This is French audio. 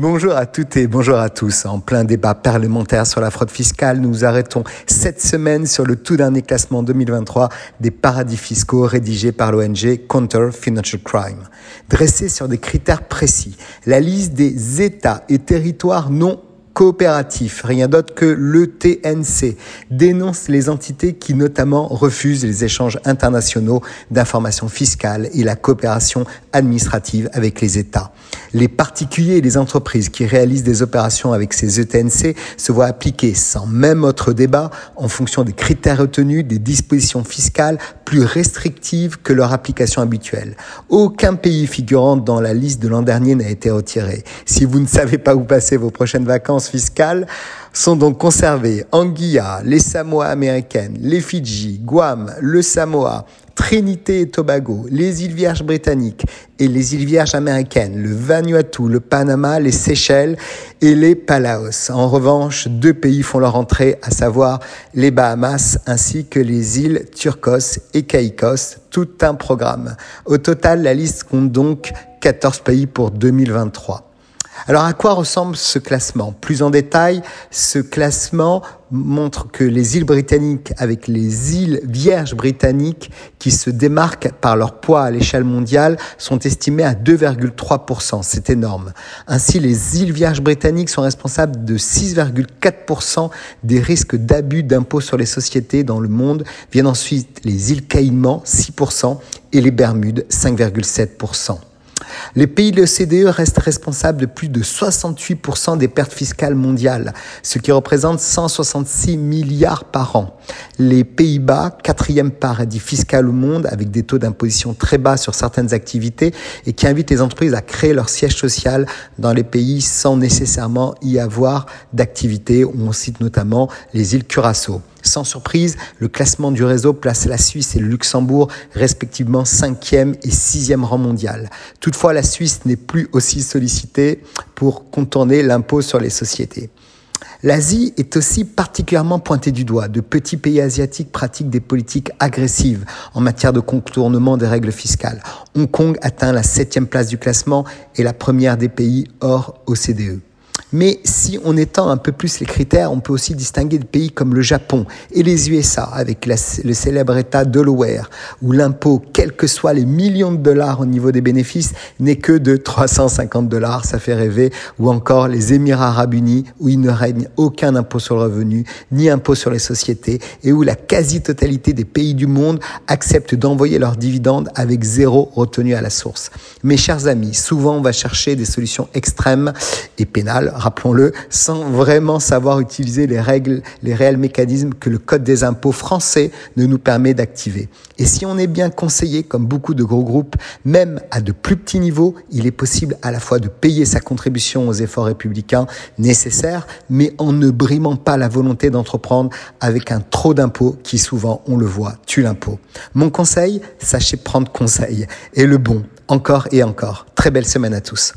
Bonjour à toutes et bonjour à tous. En plein débat parlementaire sur la fraude fiscale, nous arrêtons cette semaine sur le tout dernier classement 2023 des paradis fiscaux rédigé par l'ONG Counter Financial Crime. Dressé sur des critères précis, la liste des États et territoires non coopératif, rien d'autre que le TNC, dénonce les entités qui notamment refusent les échanges internationaux d'informations fiscales et la coopération administrative avec les États. Les particuliers et les entreprises qui réalisent des opérations avec ces ETNC se voient appliquer sans même autre débat en fonction des critères retenus des dispositions fiscales plus restrictives que leur application habituelle. Aucun pays figurant dans la liste de l'an dernier n'a été retiré. Si vous ne savez pas où passer vos prochaines vacances, fiscales sont donc conservées Anguilla, les Samoa américaines, les Fidji, Guam, le Samoa, Trinité et Tobago, les îles Vierges britanniques et les îles Vierges américaines, le Vanuatu, le Panama, les Seychelles et les Palaos. En revanche, deux pays font leur entrée, à savoir les Bahamas ainsi que les îles Turcos et Caïcos, tout un programme. Au total, la liste compte donc 14 pays pour 2023. Alors à quoi ressemble ce classement? Plus en détail, ce classement montre que les îles britanniques avec les îles vierges britanniques qui se démarquent par leur poids à l'échelle mondiale sont estimées à 2,3%. C'est énorme. Ainsi, les îles vierges britanniques sont responsables de 6,4% des risques d'abus d'impôts sur les sociétés dans le monde. Viennent ensuite les îles Caïmans, 6%, et les Bermudes, 5,7%. Les pays de l'OCDE restent responsables de plus de 68% des pertes fiscales mondiales, ce qui représente 166 milliards par an. Les Pays-Bas, quatrième paradis fiscal au monde, avec des taux d'imposition très bas sur certaines activités et qui invitent les entreprises à créer leur siège social dans les pays sans nécessairement y avoir d'activité. On cite notamment les îles Curaçao. Sans surprise, le classement du réseau place la Suisse et le Luxembourg respectivement 5e et 6e rang mondial. Toutefois, la Suisse n'est plus aussi sollicitée pour contourner l'impôt sur les sociétés. L'Asie est aussi particulièrement pointée du doigt. De petits pays asiatiques pratiquent des politiques agressives en matière de contournement des règles fiscales. Hong Kong atteint la septième place du classement et la première des pays hors OCDE. Mais si on étend un peu plus les critères, on peut aussi distinguer des pays comme le Japon et les USA avec le célèbre État Delaware où l'impôt, quels que soient les millions de dollars au niveau des bénéfices, n'est que de 350 dollars, ça fait rêver, ou encore les Émirats arabes unis où il ne règne aucun impôt sur le revenu, ni impôt sur les sociétés et où la quasi-totalité des pays du monde acceptent d'envoyer leurs dividendes avec zéro retenue à la source. Mes chers amis, souvent on va chercher des solutions extrêmes et pénales rappelons-le, sans vraiment savoir utiliser les règles, les réels mécanismes que le Code des impôts français ne nous permet d'activer. Et si on est bien conseillé, comme beaucoup de gros groupes, même à de plus petits niveaux, il est possible à la fois de payer sa contribution aux efforts républicains nécessaires, mais en ne brimant pas la volonté d'entreprendre avec un trop d'impôts qui souvent, on le voit, tue l'impôt. Mon conseil, sachez prendre conseil. Et le bon, encore et encore. Très belle semaine à tous.